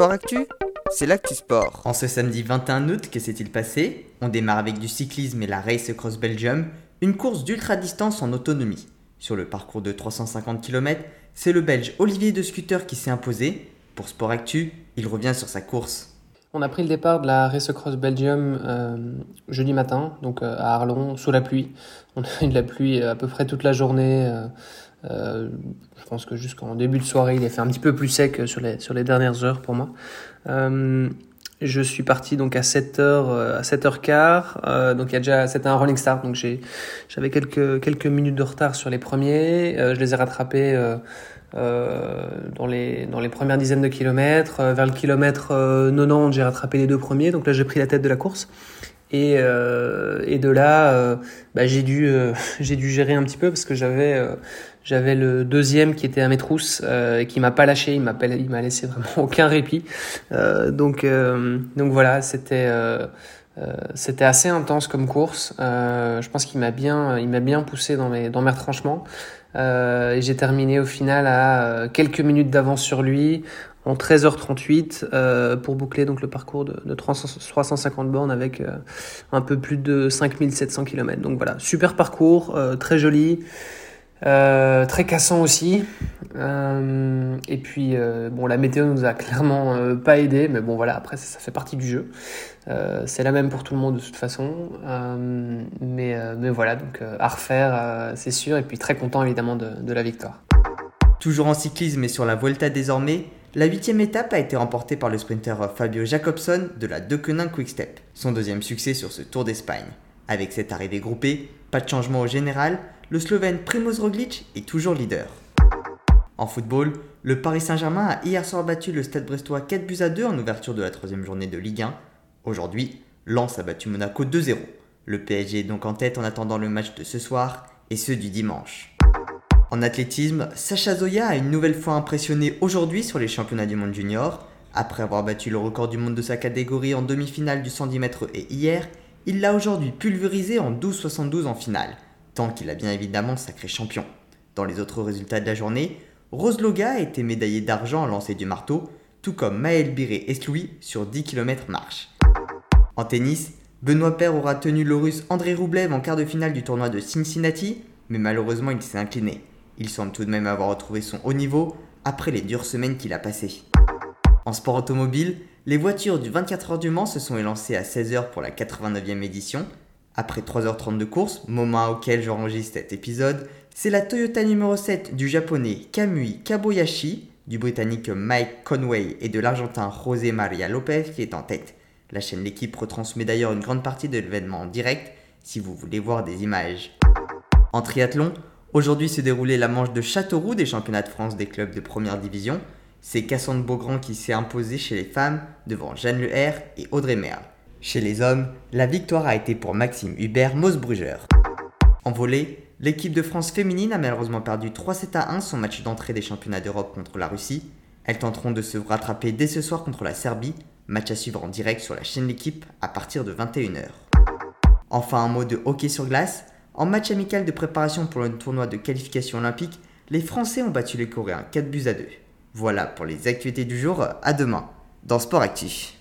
Sport Actu, c'est l'actu sport. En ce samedi 21 août, que s'est-il passé? On démarre avec du cyclisme et la Race Cross Belgium, une course d'ultra-distance en autonomie. Sur le parcours de 350 km, c'est le Belge Olivier de Scooter qui s'est imposé. Pour Sport Actu, il revient sur sa course. On a pris le départ de la Race Cross Belgium euh, jeudi matin, donc euh, à Arlon, sous la pluie. On a eu de la pluie à peu près toute la journée. Euh, euh, je pense que jusqu'en début de soirée, il a fait un petit peu plus sec sur les, sur les dernières heures pour moi. Euh, je suis parti donc à 7h à 7h15 euh, donc il y a déjà c'était un rolling start donc j'ai j'avais quelques minutes de retard sur les premiers. Euh, je les ai rattrapés euh, euh, dans les dans les premières dizaines de kilomètres. Vers le kilomètre 90 j'ai rattrapé les deux premiers. Donc là j'ai pris la tête de la course et, euh, et de là, euh, bah, j'ai dû, euh, dû gérer un petit peu parce que j'avais, j'avais le deuxième qui était à mes trousses et qui m'a pas lâché. Il m'a, m'a laissé vraiment aucun répit. donc, donc voilà, c'était, assez intense comme course. je pense qu'il m'a bien, bien poussé dans mes, dans mes retranchements. et j'ai terminé au final à quelques minutes d'avance sur lui en 13h38 euh, pour boucler donc le parcours de, de 350 bornes avec euh, un peu plus de 5700 km. Donc voilà, super parcours, euh, très joli, très cassant aussi. Et puis bon, la météo nous a clairement pas aidé, mais bon voilà, après ça, fait partie du jeu. c'est la même pour tout le monde de toute façon, mais mais voilà donc à refaire, c'est sûr. Et puis très content évidemment de, de la victoire. Toujours en cyclisme et sur la Volta désormais, la huitième étape a été remportée par le sprinter Fabio Jacobson de la Deceuninck Quickstep, son deuxième succès sur ce Tour d'Espagne. Avec cette arrivée groupée, pas de changement au général, le Slovène Primoz Roglic est toujours leader. En football, le Paris Saint-Germain a hier soir battu le Stade Brestois 4 buts à 2 en ouverture de la troisième journée de Ligue 1. Aujourd'hui, Lens a battu Monaco 2-0. Le PSG est donc en tête en attendant le match de ce soir et ceux du dimanche. En athlétisme, Sacha Zoya a une nouvelle fois impressionné aujourd'hui sur les championnats du monde junior. Après avoir battu le record du monde de sa catégorie en demi-finale du 110 mètres et hier, il l'a aujourd'hui pulvérisé en 12,72 en finale, tant qu'il a bien évidemment sacré champion. Dans les autres résultats de la journée, Rose Loga a été médaillée d'argent en lancer du marteau, tout comme Maël Biré Esloui sur 10 km marche. En tennis, Benoît Paire aura tenu le russe André Roublev en quart de finale du tournoi de Cincinnati, mais malheureusement il s'est incliné. Il semble tout de même avoir retrouvé son haut niveau après les dures semaines qu'il a passées. En sport automobile, les voitures du 24 heures du Mans se sont élancées à 16h pour la 89e édition. Après 3h30 de course, moment auquel j'enregistre cet épisode, c'est la Toyota numéro 7 du japonais Kamui Kaboyashi, du britannique Mike Conway et de l'argentin José Maria Lopez qui est en tête. La chaîne L'équipe retransmet d'ailleurs une grande partie de l'événement en direct si vous voulez voir des images. En triathlon, Aujourd'hui s'est déroulée la manche de Châteauroux des championnats de France des clubs de première division. C'est Cassandre Beaugrand qui s'est imposée chez les femmes devant Jeanne Leher et Audrey Merle. Chez les hommes, la victoire a été pour Maxime Hubert Mosbrugger. En volée, l'équipe de France féminine a malheureusement perdu 3-7 à 1 son match d'entrée des championnats d'Europe contre la Russie. Elles tenteront de se rattraper dès ce soir contre la Serbie, match à suivre en direct sur la chaîne L'équipe à partir de 21h. Enfin un mot de hockey sur glace, en match amical de préparation pour le tournoi de qualification olympique, les Français ont battu les Coréens 4 buts à 2. Voilà pour les actualités du jour, à demain dans Sport Actif.